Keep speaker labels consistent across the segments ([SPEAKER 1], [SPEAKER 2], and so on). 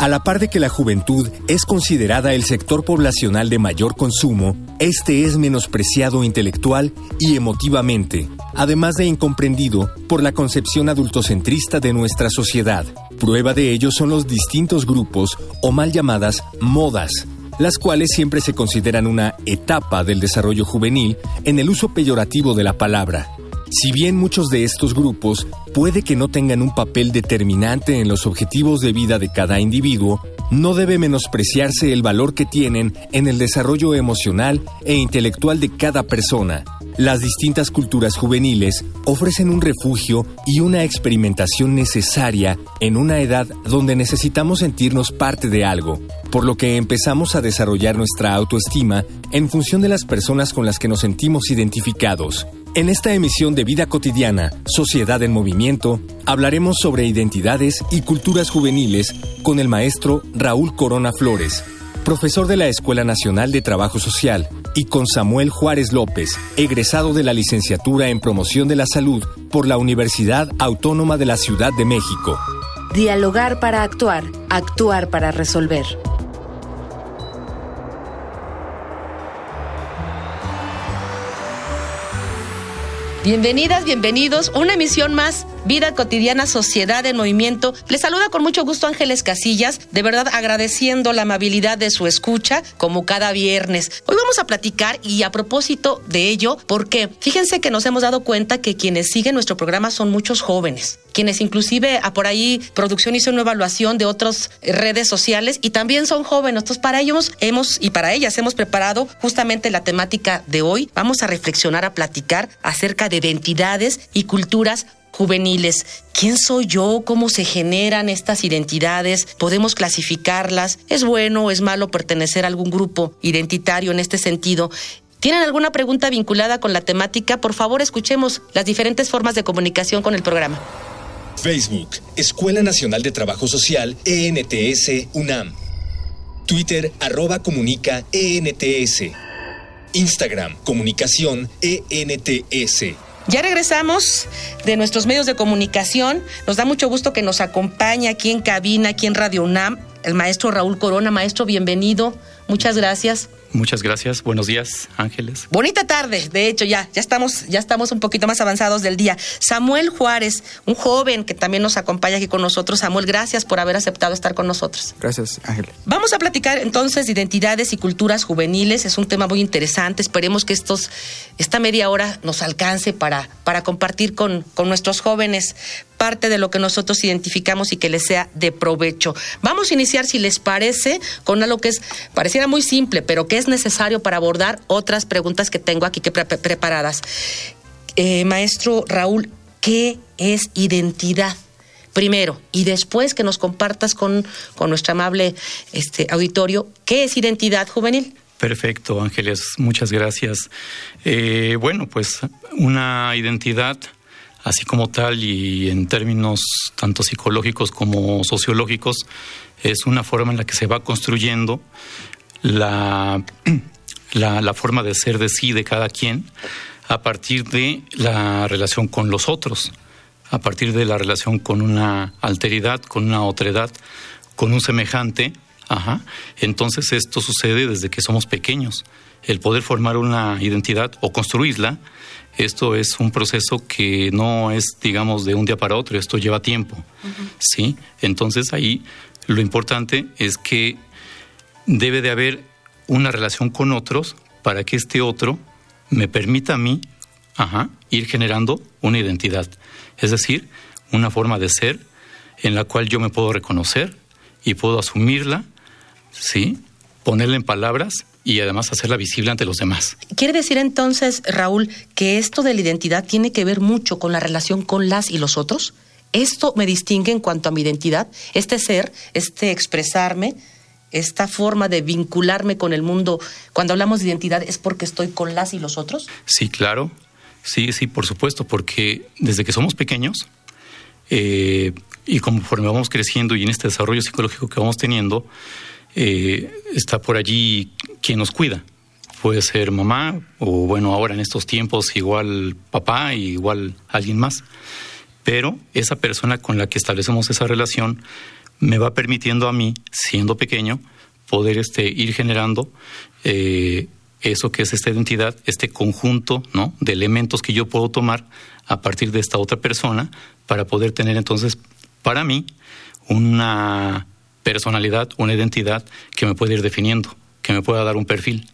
[SPEAKER 1] A la par de que la juventud es considerada el sector poblacional de mayor consumo, este es menospreciado intelectual y emotivamente, además de incomprendido por la concepción adultocentrista de nuestra sociedad. Prueba de ello son los distintos grupos o mal llamadas modas, las cuales siempre se consideran una etapa del desarrollo juvenil en el uso peyorativo de la palabra. Si bien muchos de estos grupos puede que no tengan un papel determinante en los objetivos de vida de cada individuo, no debe menospreciarse el valor que tienen en el desarrollo emocional e intelectual de cada persona. Las distintas culturas juveniles ofrecen un refugio y una experimentación necesaria en una edad donde necesitamos sentirnos parte de algo, por lo que empezamos a desarrollar nuestra autoestima en función de las personas con las que nos sentimos identificados. En esta emisión de Vida Cotidiana, Sociedad en Movimiento, hablaremos sobre identidades y culturas juveniles con el maestro Raúl Corona Flores, profesor de la Escuela Nacional de Trabajo Social, y con Samuel Juárez López, egresado de la licenciatura en Promoción de la Salud por la Universidad Autónoma de la Ciudad de México.
[SPEAKER 2] Dialogar para actuar, actuar para resolver. Bienvenidas, bienvenidos. Una emisión más Vida cotidiana, sociedad en movimiento. Les saluda con mucho gusto Ángeles Casillas, de verdad agradeciendo la amabilidad de su escucha como cada viernes. Hoy vamos a platicar y a propósito de ello, porque fíjense que nos hemos dado cuenta que quienes siguen nuestro programa son muchos jóvenes, quienes inclusive a por ahí producción hizo una evaluación de otras redes sociales y también son jóvenes. Entonces para ellos hemos y para ellas hemos preparado justamente la temática de hoy. Vamos a reflexionar, a platicar acerca de identidades y culturas juveniles. ¿Quién soy yo? ¿Cómo se generan estas identidades? ¿Podemos clasificarlas? ¿Es bueno o es malo pertenecer a algún grupo identitario en este sentido? ¿Tienen alguna pregunta vinculada con la temática? Por favor, escuchemos las diferentes formas de comunicación con el programa.
[SPEAKER 3] Facebook, Escuela Nacional de Trabajo Social, ENTS, UNAM. Twitter, arroba comunica, ENTS. Instagram, comunicación, ENTS.
[SPEAKER 2] Ya regresamos de nuestros medios de comunicación. Nos da mucho gusto que nos acompañe aquí en cabina, aquí en Radio UNAM, el maestro Raúl Corona. Maestro, bienvenido. Muchas gracias.
[SPEAKER 4] Muchas gracias. Buenos días, Ángeles.
[SPEAKER 2] Bonita tarde. De hecho, ya, ya estamos, ya estamos un poquito más avanzados del día. Samuel Juárez, un joven que también nos acompaña aquí con nosotros. Samuel, gracias por haber aceptado estar con nosotros.
[SPEAKER 5] Gracias, Ángel.
[SPEAKER 2] Vamos a platicar entonces de identidades y culturas juveniles. Es un tema muy interesante. Esperemos que estos, esta media hora nos alcance para, para compartir con, con nuestros jóvenes parte de lo que nosotros identificamos y que les sea de provecho. Vamos a iniciar, si les parece, con algo que es, pareciera muy simple, pero que es necesario para abordar otras preguntas que tengo aquí que preparadas. Eh, maestro Raúl, ¿qué es identidad? Primero, y después que nos compartas con, con nuestro amable este, auditorio, ¿qué es identidad juvenil?
[SPEAKER 4] Perfecto, Ángeles, muchas gracias. Eh, bueno, pues una identidad así como tal y en términos tanto psicológicos como sociológicos, es una forma en la que se va construyendo la, la, forma de ser de sí de cada quien a partir de la relación con los otros, a partir de la relación con una alteridad, con una otredad, con un semejante. Ajá. Entonces esto sucede desde que somos pequeños. El poder formar una identidad o construirla esto es un proceso que no es, digamos, de un día para otro, esto lleva tiempo, ¿sí? Entonces ahí lo importante es que debe de haber una relación con otros para que este otro me permita a mí ir generando una identidad, es decir, una forma de ser en la cual yo me puedo reconocer y puedo asumirla, ¿sí? ponerla en palabras y además hacerla visible ante los demás.
[SPEAKER 2] ¿Quiere decir entonces, Raúl, que esto de la identidad tiene que ver mucho con la relación con las y los otros? esto me distingue en cuanto a mi identidad, este ser, este expresarme, esta forma de vincularme con el mundo, cuando hablamos de identidad, ¿es porque estoy con las y los otros?
[SPEAKER 4] Sí, claro. Sí, sí, por supuesto, porque desde que somos pequeños eh, y conforme vamos creciendo y en este desarrollo psicológico que vamos teniendo, eh, está por allí quien nos cuida. Puede ser mamá o bueno, ahora en estos tiempos igual papá igual alguien más. Pero esa persona con la que establecemos esa relación me va permitiendo a mí, siendo pequeño, poder este, ir generando eh, eso que es esta identidad, este conjunto ¿no? de elementos que yo puedo tomar a partir de esta otra persona para poder tener entonces para mí una personalidad, una identidad que me puede ir definiendo, que me pueda dar un perfil.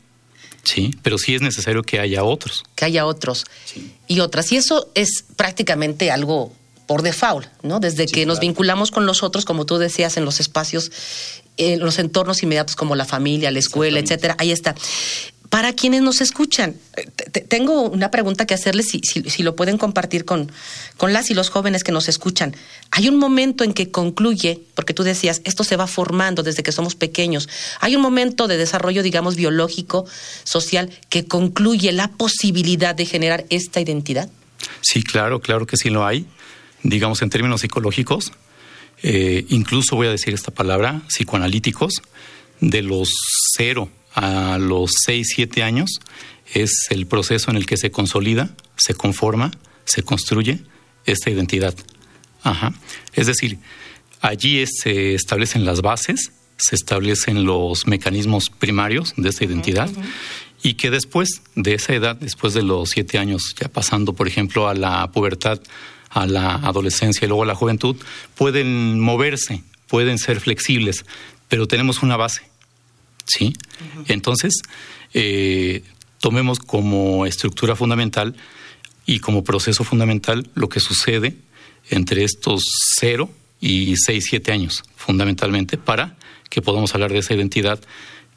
[SPEAKER 4] Sí, pero sí es necesario que haya otros.
[SPEAKER 2] Que haya otros y otras. Y eso es prácticamente algo por default, ¿no? Desde que nos vinculamos con los otros, como tú decías, en los espacios, en los entornos inmediatos como la familia, la escuela, etcétera. Ahí está. Para quienes nos escuchan, eh, tengo una pregunta que hacerles, si, si, lo pueden compartir con, con las y los jóvenes que nos escuchan. Hay un momento en que concluye, porque tú decías, esto se va formando desde que somos pequeños. Hay un momento de desarrollo, digamos, biológico, social, que concluye la posibilidad de generar esta identidad.
[SPEAKER 4] Sí, claro, claro que sí lo hay. Digamos, en términos psicológicos, eh, incluso voy a decir esta palabra, psicoanalíticos, de los cero a los 6, 7 años es el proceso en el que se consolida, se conforma, se construye esta identidad. Ajá. Es decir, allí se establecen las bases, se establecen los mecanismos primarios de esta identidad y que después de esa edad, después de los siete años, ya pasando, por ejemplo, a la pubertad, a la adolescencia y luego a la juventud, pueden moverse, pueden ser flexibles, pero tenemos una base ¿sí? Entonces, eh, tomemos como estructura fundamental y como proceso fundamental lo que sucede entre estos cero y seis, siete años, fundamentalmente, para que podamos hablar de esa identidad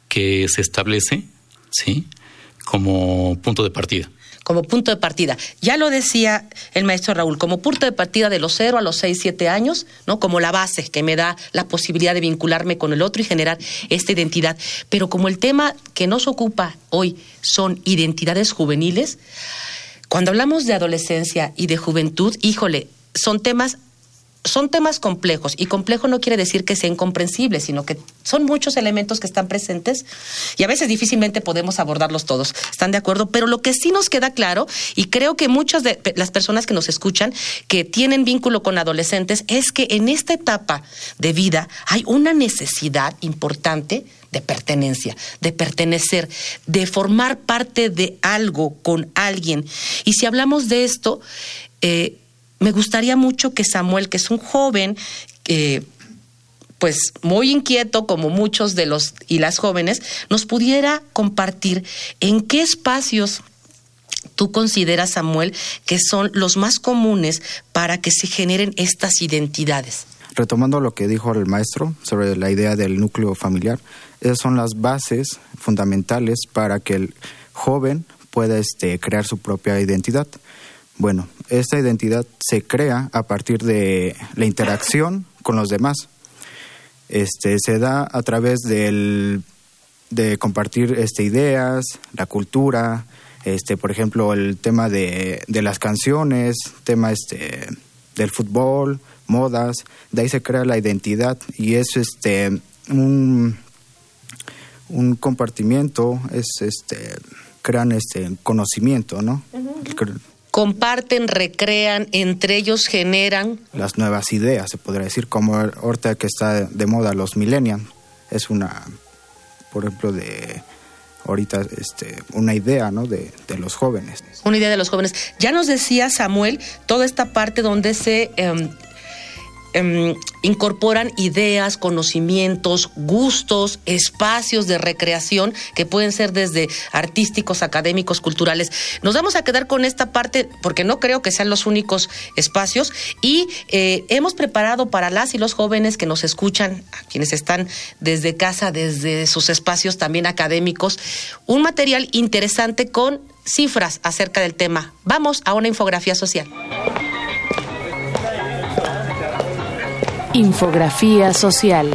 [SPEAKER 4] que se establece, ¿sí? Como punto de partida
[SPEAKER 2] como punto de partida. Ya lo decía el maestro Raúl, como punto de partida de los cero a los seis, siete años, ¿no? Como la base que me da la posibilidad de vincularme con el otro y generar esta identidad. Pero como el tema que nos ocupa hoy son identidades juveniles, cuando hablamos de adolescencia y de juventud, híjole, son temas son temas complejos y complejo no quiere decir que sea incomprensible, sino que son muchos elementos que están presentes y a veces difícilmente podemos abordarlos todos. ¿Están de acuerdo? Pero lo que sí nos queda claro, y creo que muchas de las personas que nos escuchan que tienen vínculo con adolescentes, es que en esta etapa de vida hay una necesidad importante de pertenencia, de pertenecer, de formar parte de algo con alguien. Y si hablamos de esto, eh, me gustaría mucho que Samuel, que es un joven, eh, pues muy inquieto como muchos de los y las jóvenes, nos pudiera compartir en qué espacios tú consideras, Samuel, que son los más comunes para que se generen estas identidades.
[SPEAKER 5] Retomando lo que dijo el maestro sobre la idea del núcleo familiar, esas son las bases fundamentales para que el joven pueda este, crear su propia identidad. Bueno, esta identidad se crea a partir de la interacción con los demás. Este, se da a través del, de compartir este, ideas, la cultura, este, por ejemplo, el tema de, de las canciones, tema este, del fútbol, modas, de ahí se crea la identidad y es este, un, un compartimiento, es este, crean este conocimiento, ¿no?
[SPEAKER 2] Comparten, recrean, entre ellos generan.
[SPEAKER 5] Las nuevas ideas, se podría decir, como ahorita que está de moda los millennials, es una, por ejemplo, de ahorita este, una idea ¿no? de, de, los jóvenes.
[SPEAKER 2] Una idea de los jóvenes. Ya nos decía Samuel toda esta parte donde se em, Em, incorporan ideas, conocimientos, gustos, espacios de recreación que pueden ser desde artísticos, académicos, culturales. Nos vamos a quedar con esta parte porque no creo que sean los únicos espacios y eh, hemos preparado para las y los jóvenes que nos escuchan, quienes están desde casa, desde sus espacios también académicos, un material interesante con cifras acerca del tema. Vamos a una infografía social.
[SPEAKER 6] Infografía social.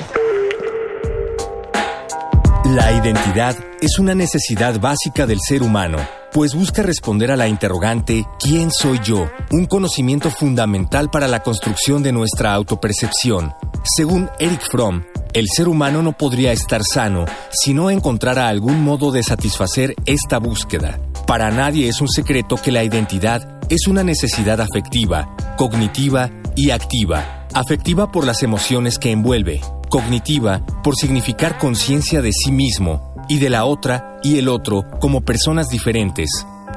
[SPEAKER 1] La identidad es una necesidad básica del ser humano, pues busca responder a la interrogante ¿quién soy yo? Un conocimiento fundamental para la construcción de nuestra autopercepción. Según Eric Fromm, el ser humano no podría estar sano si no encontrara algún modo de satisfacer esta búsqueda. Para nadie es un secreto que la identidad es una necesidad afectiva, cognitiva y activa. Afectiva por las emociones que envuelve, cognitiva por significar conciencia de sí mismo y de la otra y el otro como personas diferentes,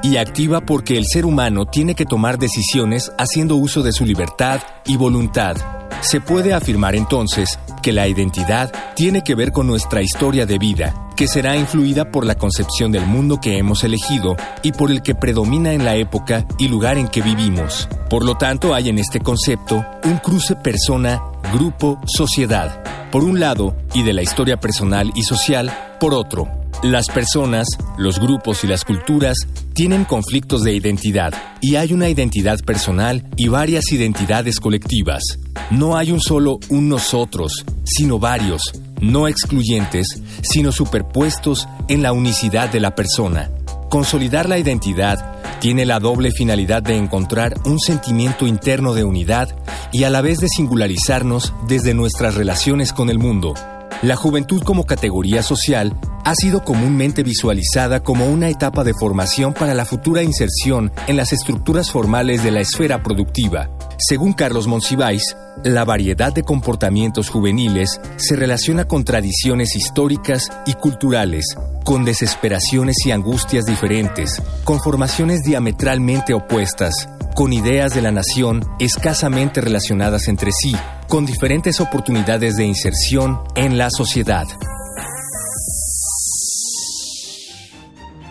[SPEAKER 1] y activa porque el ser humano tiene que tomar decisiones haciendo uso de su libertad y voluntad. Se puede afirmar entonces que la identidad tiene que ver con nuestra historia de vida, que será influida por la concepción del mundo que hemos elegido y por el que predomina en la época y lugar en que vivimos. Por lo tanto, hay en este concepto un cruce persona, grupo, sociedad, por un lado, y de la historia personal y social, por otro. Las personas, los grupos y las culturas tienen conflictos de identidad y hay una identidad personal y varias identidades colectivas. No hay un solo un nosotros, sino varios, no excluyentes, sino superpuestos en la unicidad de la persona. Consolidar la identidad tiene la doble finalidad de encontrar un sentimiento interno de unidad y a la vez de singularizarnos desde nuestras relaciones con el mundo. La juventud como categoría social ha sido comúnmente visualizada como una etapa de formación para la futura inserción en las estructuras formales de la esfera productiva. Según Carlos Monsiváis, la variedad de comportamientos juveniles se relaciona con tradiciones históricas y culturales, con desesperaciones y angustias diferentes, con formaciones diametralmente opuestas, con ideas de la nación escasamente relacionadas entre sí, con diferentes oportunidades de inserción en la sociedad.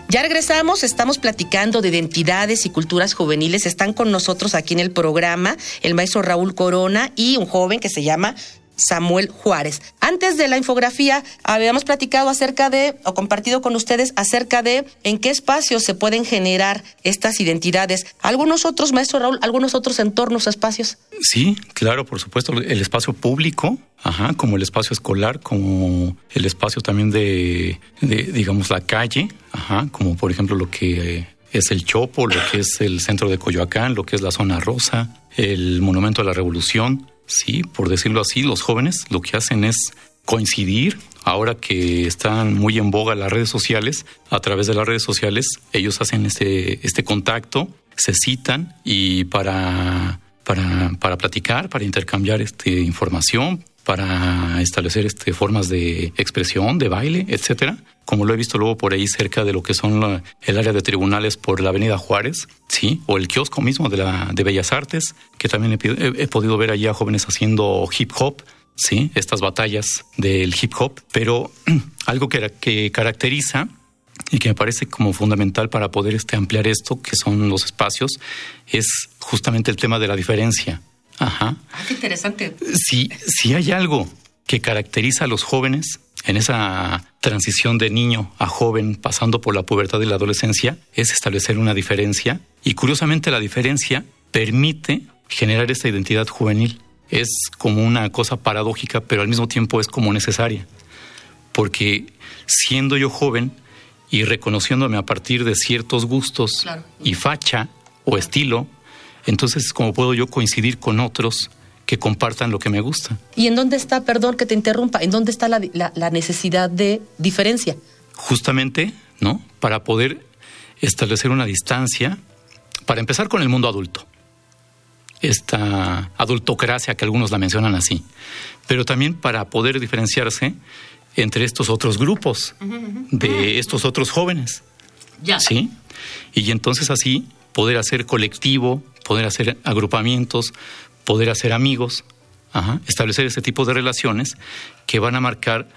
[SPEAKER 2] Ya regresamos, estamos platicando de identidades y culturas juveniles. Están con nosotros aquí en el programa el maestro Raúl Corona y un joven que se llama Samuel Juárez. Antes de la infografía habíamos platicado acerca de, o compartido con ustedes acerca de en qué espacios se pueden generar estas identidades. ¿Algunos otros, maestro Raúl, algunos otros entornos, espacios?
[SPEAKER 4] Sí, claro, por supuesto. El espacio público, ajá, como el espacio escolar, como el espacio también de, digamos, la calle, ajá, como por ejemplo lo que es el Chopo, lo que es el centro de Coyoacán, lo que es la zona rosa, el Monumento a la Revolución, Sí, por decirlo así, los jóvenes lo que hacen es coincidir. Ahora que están muy en boga las redes sociales, a través de las redes sociales, ellos hacen este, este contacto, se citan y para, para, para platicar, para intercambiar este, información, para establecer este, formas de expresión, de baile, etcétera. Como lo he visto luego por ahí cerca de lo que son el área de tribunales por la Avenida Juárez, sí, o el kiosco mismo de la de Bellas Artes, que también he, podido ver allí a jóvenes haciendo hip hop, sí, estas batallas del hip hop. Pero algo que, que caracteriza y que me parece como fundamental para poder este, ampliar esto, que son los espacios, es justamente el tema de la diferencia.
[SPEAKER 2] Ajá. Ah, qué interesante.
[SPEAKER 4] Si, si hay algo que caracteriza a los jóvenes en esa transición de niño a joven pasando por la pubertad y la adolescencia es establecer una diferencia y curiosamente la diferencia permite generar esta identidad juvenil. Es como una cosa paradójica, pero al mismo tiempo es como necesaria. Porque siendo yo joven y reconociéndome a partir de ciertos gustos y facha o estilo, entonces, ¿cómo puedo yo coincidir con otros que compartan lo que me gusta?
[SPEAKER 2] ¿Y en dónde está, perdón que te interrumpa, en dónde está la, necesidad de diferencia?
[SPEAKER 4] Justamente, ¿no? Para poder establecer una distancia, para empezar con el mundo adulto, esta adultocracia que algunos la mencionan así, pero también para poder diferenciarse entre estos otros grupos, de estos otros jóvenes.
[SPEAKER 2] Ya.
[SPEAKER 4] ¿Sí? Y entonces así poder hacer colectivo, poder hacer agrupamientos, poder hacer amigos, establecer ese tipo de relaciones que van a marcar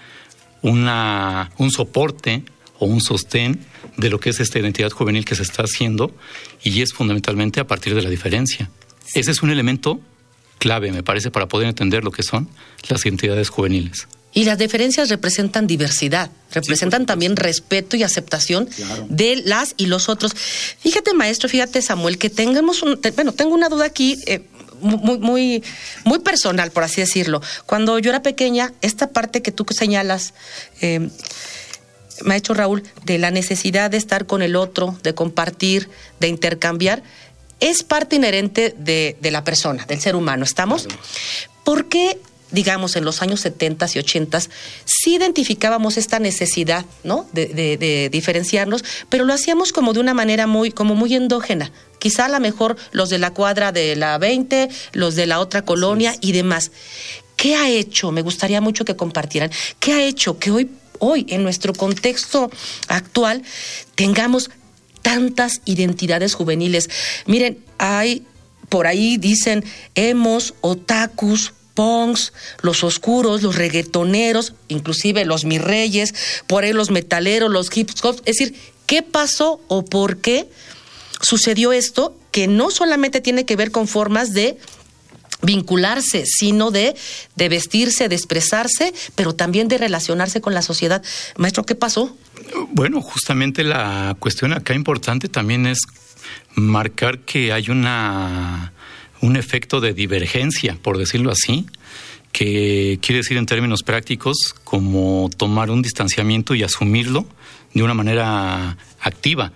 [SPEAKER 4] una, un soporte o un sostén de lo que es esta identidad juvenil que se está haciendo y es fundamentalmente a partir de la diferencia. Ese es un elemento clave, me parece, para poder entender lo que son las identidades juveniles.
[SPEAKER 2] Y las diferencias representan diversidad, representan también respeto y aceptación de las y los otros. Fíjate, maestro, fíjate, Samuel, que tengamos un. bueno, tengo una duda aquí. Eh, muy, muy, muy personal, por así decirlo. Cuando yo era pequeña, esta parte que tú señalas, eh, me ha hecho Raúl, de la necesidad de estar con el otro, de compartir, de intercambiar, es parte inherente de, la persona, del ser humano, ¿estamos? ¿Por qué digamos, en los años 70 y 80, sí identificábamos esta necesidad, ¿no? De, diferenciarnos, pero lo hacíamos como de una manera muy, como muy endógena. Quizá a lo mejor los de la cuadra de la 20, los de la otra colonia y demás. ¿Qué ha hecho? Me gustaría mucho que compartieran. ¿Qué ha hecho que hoy, hoy, en nuestro contexto actual, tengamos tantas identidades juveniles? Miren, hay por ahí dicen hemos, otakus, punks, los oscuros, los reggaetoneros, inclusive los mirreyes, por ahí los metaleros, los hip hop. Es decir, ¿qué pasó o por qué sucedió esto que no solamente tiene que ver con formas de vincularse, sino de, de vestirse, de expresarse, pero también de relacionarse con la sociedad. Maestro, ¿qué pasó?
[SPEAKER 4] Bueno, justamente la cuestión acá importante también es marcar que hay una un efecto de divergencia, por decirlo así, que quiere decir en términos prácticos como tomar un distanciamiento y asumirlo de una manera activa,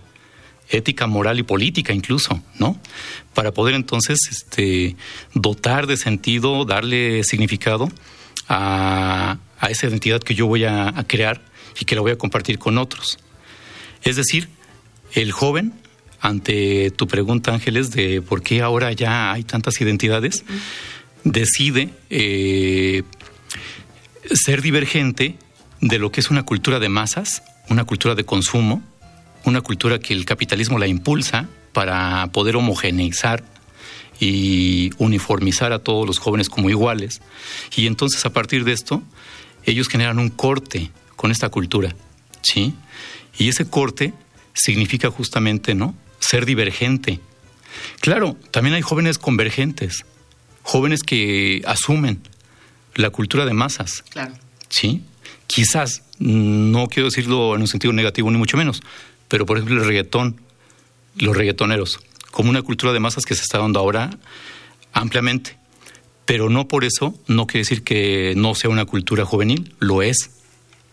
[SPEAKER 4] ética, moral y política incluso, ¿no? Para poder entonces este, dotar de sentido, darle significado a, esa identidad que yo voy a crear y que la voy a compartir con otros. Es decir, el joven ante tu pregunta, Ángeles, de por qué ahora ya hay tantas identidades, decide eh, ser divergente de lo que es una cultura de masas, una cultura de consumo, una cultura que el capitalismo la impulsa para poder homogeneizar y uniformizar a todos los jóvenes como iguales. Y entonces a partir de esto, ellos generan un corte con esta cultura, ¿sí? Y ese corte significa justamente, ¿no? Ser divergente. Claro, también hay jóvenes convergentes, jóvenes que asumen la cultura de masas.
[SPEAKER 2] Claro.
[SPEAKER 4] Sí, quizás, no quiero decirlo en un sentido negativo ni mucho menos, pero por ejemplo el reggaetón, los reggaetoneros, como una cultura de masas que se está dando ahora ampliamente. Pero no por eso, no quiere decir que no sea una cultura juvenil, lo es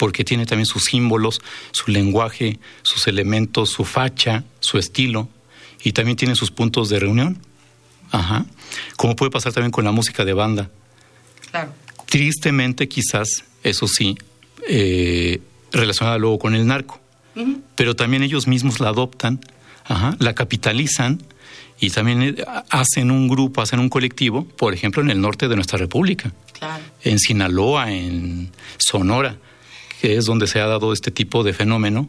[SPEAKER 4] porque tiene también sus símbolos, su lenguaje, sus elementos, su facha, su estilo, y también tiene sus puntos de reunión. Ajá. Como puede pasar también con la música de banda.
[SPEAKER 2] Claro.
[SPEAKER 4] Tristemente, quizás, eso sí, eh, relacionada luego con el narco. Pero también ellos mismos la adoptan, ajá, la capitalizan y también eh, hacen un grupo, hacen un colectivo, por ejemplo, en el norte de nuestra república.
[SPEAKER 2] Claro.
[SPEAKER 4] En Sinaloa, en Sonora que es donde se ha dado este tipo de fenómeno,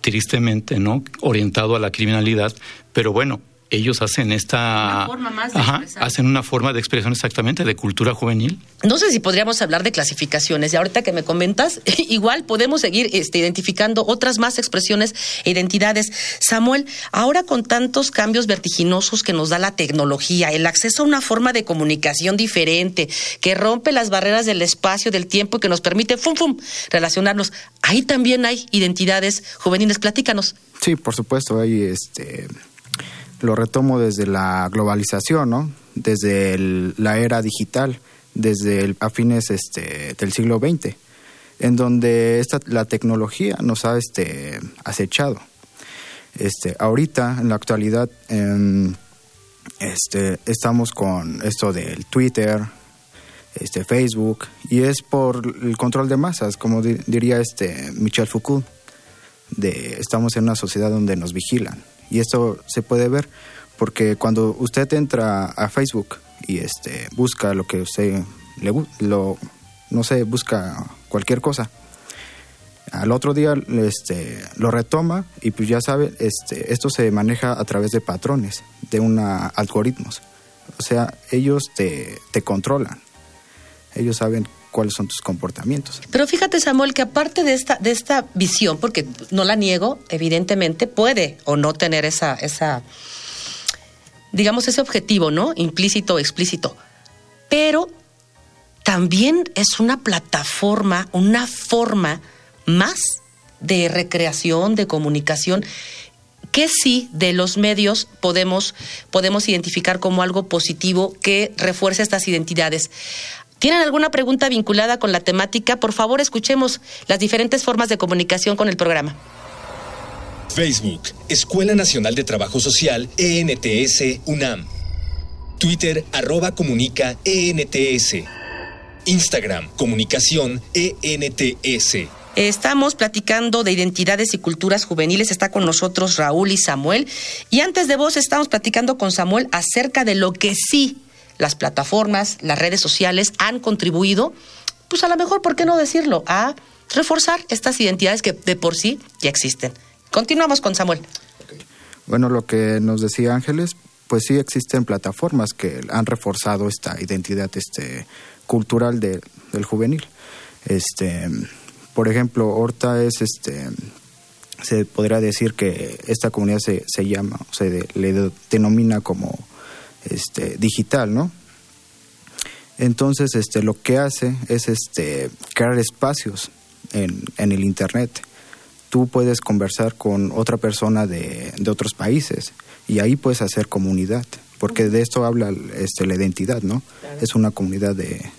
[SPEAKER 4] tristemente, ¿no? Orientado a la criminalidad, pero bueno, ellos hacen esta... hacen una forma de expresión exactamente de cultura juvenil.
[SPEAKER 2] No sé si podríamos hablar de clasificaciones. Y ahorita que me comentas, igual podemos seguir este, identificando otras más expresiones e identidades. Samuel, ahora con tantos cambios vertiginosos que nos da la tecnología, el acceso a una forma de comunicación diferente, que rompe las barreras del espacio, del tiempo y que nos permite, fum, fum, relacionarnos, ahí también hay identidades juveniles. Platícanos.
[SPEAKER 5] Sí, por supuesto, hay este lo retomo desde la globalización, ¿no? Desde la era digital, desde el, a fines este, del siglo XX, en donde esta, la tecnología nos ha este, acechado. Este, ahorita, en la actualidad, em, este, estamos con esto del Twitter, este, Facebook, y es por el control de masas, como diría este Michel Foucault, de estamos en una sociedad donde nos vigilan y esto se puede ver porque cuando usted entra a Facebook y este busca lo que usted le lo no sé, busca cualquier cosa. Al otro día este, lo retoma y pues ya sabe, este, esto se maneja a través de patrones, de una algoritmos. O sea, ellos te, te controlan. Ellos saben cuáles son tus comportamientos.
[SPEAKER 2] Pero fíjate, Samuel, que aparte de esta, de esta visión, porque no la niego, evidentemente puede o no tener esa, esa, digamos, ese objetivo, ¿no? Implícito o explícito. Pero también es una plataforma, una forma más de recreación, de comunicación, ¿qué sí de los medios podemos, podemos identificar como algo positivo que refuerce estas identidades? ¿Tienen alguna pregunta vinculada con la temática? Por favor, escuchemos las diferentes formas de comunicación con el programa.
[SPEAKER 3] Facebook, Escuela Nacional de Trabajo Social, ENTS, UNAM. Twitter, arroba comunica, ENTS. Instagram, comunicación, ENTS.
[SPEAKER 2] Estamos platicando de identidades y culturas juveniles. Está con nosotros Raúl y Samuel. Y antes de vos estamos platicando con Samuel acerca de lo que sí las plataformas, las redes sociales han contribuido, pues a lo mejor, ¿por qué no decirlo? A reforzar estas identidades que de por sí ya existen. Continuamos con Samuel.
[SPEAKER 5] Bueno, lo que nos decía Ángeles, pues sí existen plataformas que han reforzado esta identidad este, cultural del juvenil. Este, por ejemplo, Horta es este se podría decir que esta comunidad se, se llama, se le denomina como este, digital, ¿no? Entonces, este, lo que hace es este, crear espacios en, en el Internet. Tú puedes conversar con otra persona de, de, otros países y ahí puedes hacer comunidad, porque de esto habla este, la identidad, ¿no? Es una comunidad de,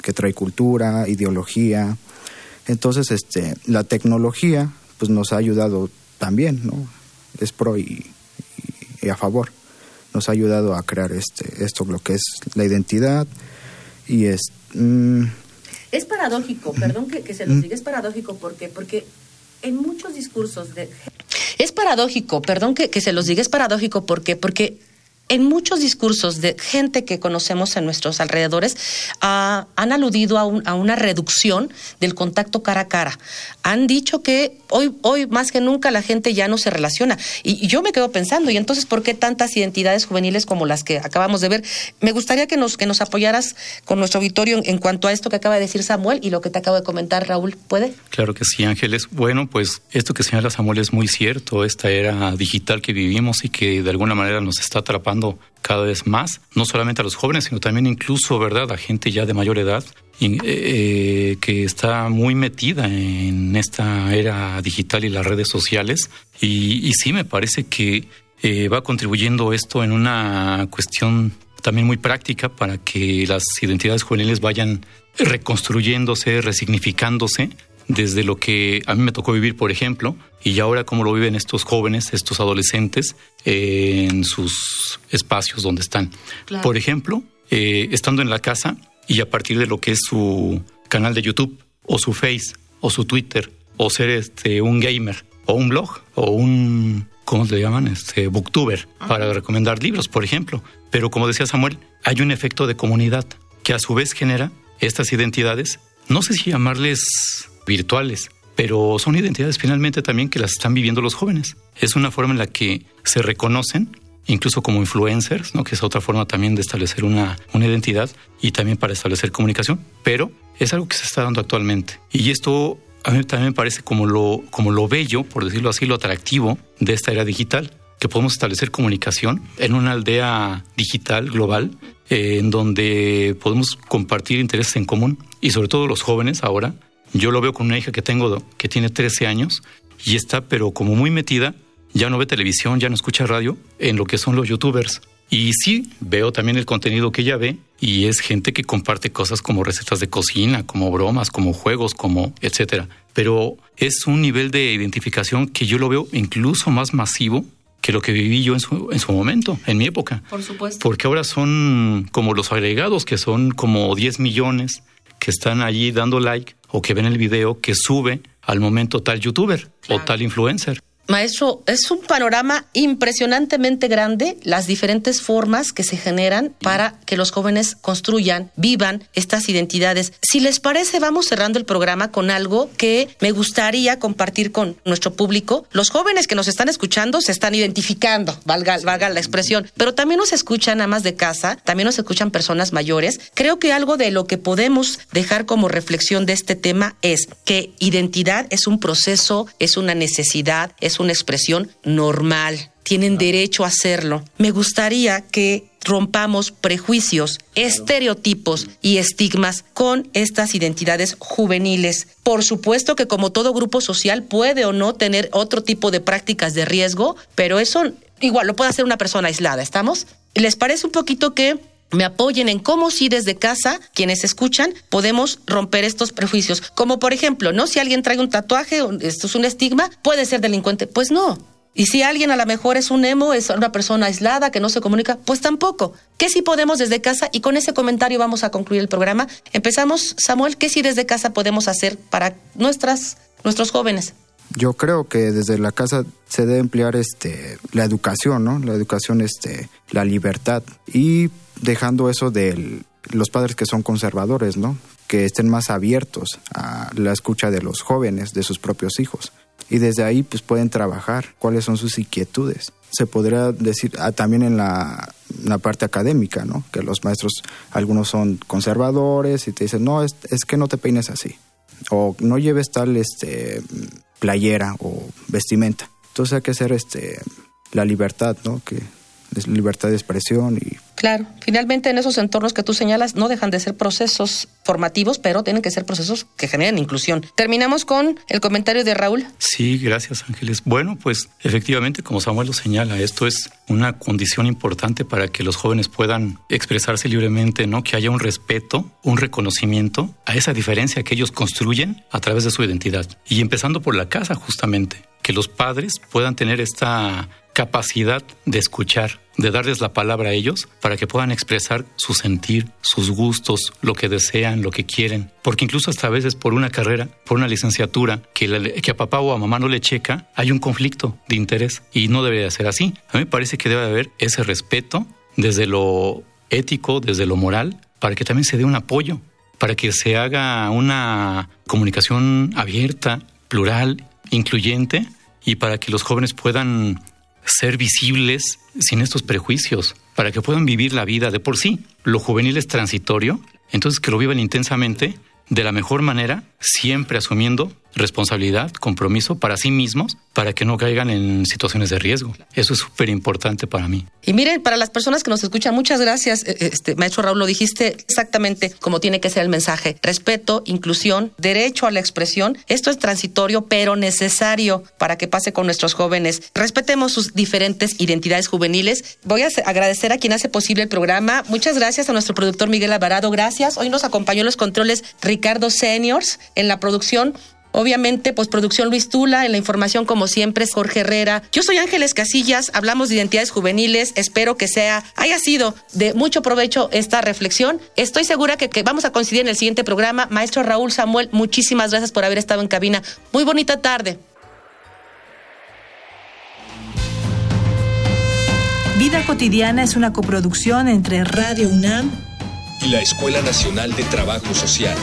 [SPEAKER 5] que trae cultura, ideología. Entonces, este, la tecnología pues nos ha ayudado también, ¿no? Es pro y, y a favor nos ha ayudado a crear este esto lo que es la identidad y es
[SPEAKER 2] mm, es paradójico perdón que, que se lo diga es paradójico porque porque en muchos discursos de es paradójico perdón que, que se los diga es paradójico porque porque en muchos discursos de gente que conocemos en nuestros alrededores uh, han aludido a, un, a, una reducción del contacto cara a cara. Han dicho que hoy, hoy más que nunca la gente ya no se relaciona. Y, y, yo me quedo pensando, ¿y entonces por qué tantas identidades juveniles como las que acabamos de ver? Me gustaría que nos, que nos apoyaras con nuestro auditorio en, en cuanto a esto que acaba de decir Samuel y lo que te acabo de comentar, Raúl. ¿Puede?
[SPEAKER 4] Claro que sí, Ángeles. Bueno, pues esto que señala Samuel es muy cierto. Esta era digital que vivimos y que de alguna manera nos está atrapando cada vez más, no solamente a los jóvenes, sino también incluso, ¿verdad?, a gente ya de mayor edad eh, que está muy metida en esta era digital y las redes sociales. Y, y sí, me parece que eh, va contribuyendo esto en una cuestión también muy práctica para que las identidades juveniles vayan reconstruyéndose, resignificándose desde lo que a mí me tocó vivir, por ejemplo, y ahora cómo lo viven estos jóvenes, estos adolescentes, eh, en sus espacios donde están. Claro. Por ejemplo, eh, estando en la casa y a partir de lo que es su canal de YouTube, o su Face, o su Twitter, o ser este un gamer, o un blog, o un ¿cómo se llaman? Este booktuber, para recomendar libros, por ejemplo. Pero como decía Samuel, hay un efecto de comunidad que a su vez genera estas identidades, no sé si llamarles virtuales, pero son identidades finalmente también que las están viviendo los jóvenes. Es una forma en la que se reconocen, incluso como influencers, ¿no? que es otra forma también de establecer una, una identidad y también para establecer comunicación, pero es algo que se está dando actualmente. Y esto a mí también me parece como lo, como lo bello, por decirlo así, lo atractivo de esta era digital, que podemos establecer comunicación en una aldea digital global eh, en donde podemos compartir intereses en común y sobre todo los jóvenes ahora yo lo veo con una hija que tengo que tiene 13 años y está pero como muy metida, ya no ve televisión, ya no escucha radio en lo que son los youtubers. Y sí, veo también el contenido que ella ve y es gente que comparte cosas como recetas de cocina, como bromas, como juegos, como etcétera. Pero es un nivel de identificación que yo lo veo incluso más masivo que lo que viví yo en su, en su momento, en mi época.
[SPEAKER 2] Por supuesto.
[SPEAKER 4] Porque ahora son como los agregados, que son como 10 millones que están allí dando like o que ven el video que sube al momento tal youtuber claro. o tal influencer.
[SPEAKER 2] Maestro, es un panorama impresionantemente grande las diferentes formas que se generan para que los jóvenes construyan, vivan estas identidades. Si les parece, vamos cerrando el programa con algo que me gustaría compartir con nuestro público. Los jóvenes que nos están escuchando se están identificando, valga, valga la expresión, pero también nos escuchan amas de casa, también nos escuchan personas mayores. Creo que algo de lo que podemos dejar como reflexión de este tema es que identidad es un proceso, es una necesidad, es una expresión normal. Tienen derecho a hacerlo. Me gustaría que rompamos prejuicios, estereotipos y estigmas con estas identidades juveniles. Por supuesto que como todo grupo social puede o no tener otro tipo de prácticas de riesgo, pero eso igual lo puede hacer una persona aislada, ¿estamos? ¿Les parece un poquito que me apoyen en cómo si desde casa, quienes escuchan, podemos romper estos prejuicios. Como por ejemplo, ¿no? Si alguien trae un tatuaje, esto es un estigma, puede ser delincuente. Pues no. Y si alguien a lo mejor es un emo, es una persona aislada que no se comunica, pues tampoco. ¿Qué si podemos desde casa? Y con ese comentario vamos a concluir el programa. Empezamos, Samuel, ¿qué si desde casa podemos hacer para nuestras, nuestros jóvenes?
[SPEAKER 5] Yo creo que desde la casa se debe emplear este la educación, ¿no? La educación, este, la libertad y dejando eso de los padres que son conservadores, ¿no? Que estén más abiertos a la escucha de los jóvenes, de sus propios hijos. Y desde ahí pues pueden trabajar cuáles son sus inquietudes. Se podría decir ah, también en la, parte académica, ¿no? Que los maestros, algunos son conservadores y te dicen, no, es, que no te peines así. O no lleves tal este, playera o vestimenta. Entonces hay que hacer este, la libertad, ¿no? Que libertad de expresión y
[SPEAKER 2] Claro, finalmente en esos entornos que tú señalas no dejan de ser procesos formativos, pero tienen que ser procesos que generen inclusión. Terminamos con el comentario de Raúl.
[SPEAKER 4] Sí, gracias Ángeles. Bueno, pues efectivamente, como Samuel lo señala, esto es una condición importante para que los jóvenes puedan expresarse libremente, ¿no? Que haya un respeto, un reconocimiento a esa diferencia que ellos construyen a través de su identidad. Y empezando por la casa, justamente, que los padres puedan tener esta capacidad de escuchar, de darles la palabra a ellos para que puedan expresar su sentir, sus gustos, lo que desean, lo que quieren. Porque incluso hasta a veces por una carrera, por una licenciatura que, que a papá o a mamá no le checa, hay un conflicto de interés y no debe de ser así. A mí me parece que debe haber ese respeto desde lo ético, desde lo moral, para que también se dé un apoyo, para que se haga una comunicación abierta, plural, incluyente y para que los jóvenes puedan ser visibles sin estos prejuicios, para que puedan vivir la vida de por sí. Lo juvenil es transitorio, entonces que lo vivan intensamente de la mejor manera, siempre asumiendo responsabilidad, compromiso para sí mismos, para que no caigan en situaciones de riesgo. Eso es súper importante para mí.
[SPEAKER 2] Y miren, para las personas que nos escuchan, muchas gracias, eh, eh, este, maestro Raúl, lo dijiste exactamente como tiene que ser el mensaje. Respeto, inclusión, derecho a la expresión. Esto es transitorio, pero necesario para que pase con nuestros jóvenes. Respetemos sus diferentes identidades juveniles. Voy a agradecer a quien hace posible el programa. Muchas gracias a nuestro productor Miguel Alvarado. Gracias. Hoy nos acompañó en los controles Ricardo Seniors en la producción. Obviamente, postproducción Luis Tula, en la información como siempre Jorge Herrera. Yo soy Ángeles Casillas, hablamos de identidades juveniles, espero que sea, haya sido de mucho provecho esta reflexión. Estoy segura que, que vamos a coincidir en el siguiente programa. Maestro Raúl Samuel, muchísimas gracias por haber estado en cabina. Muy bonita tarde.
[SPEAKER 7] Vida cotidiana es una coproducción entre Radio UNAM
[SPEAKER 3] y la Escuela Nacional de Trabajo Social.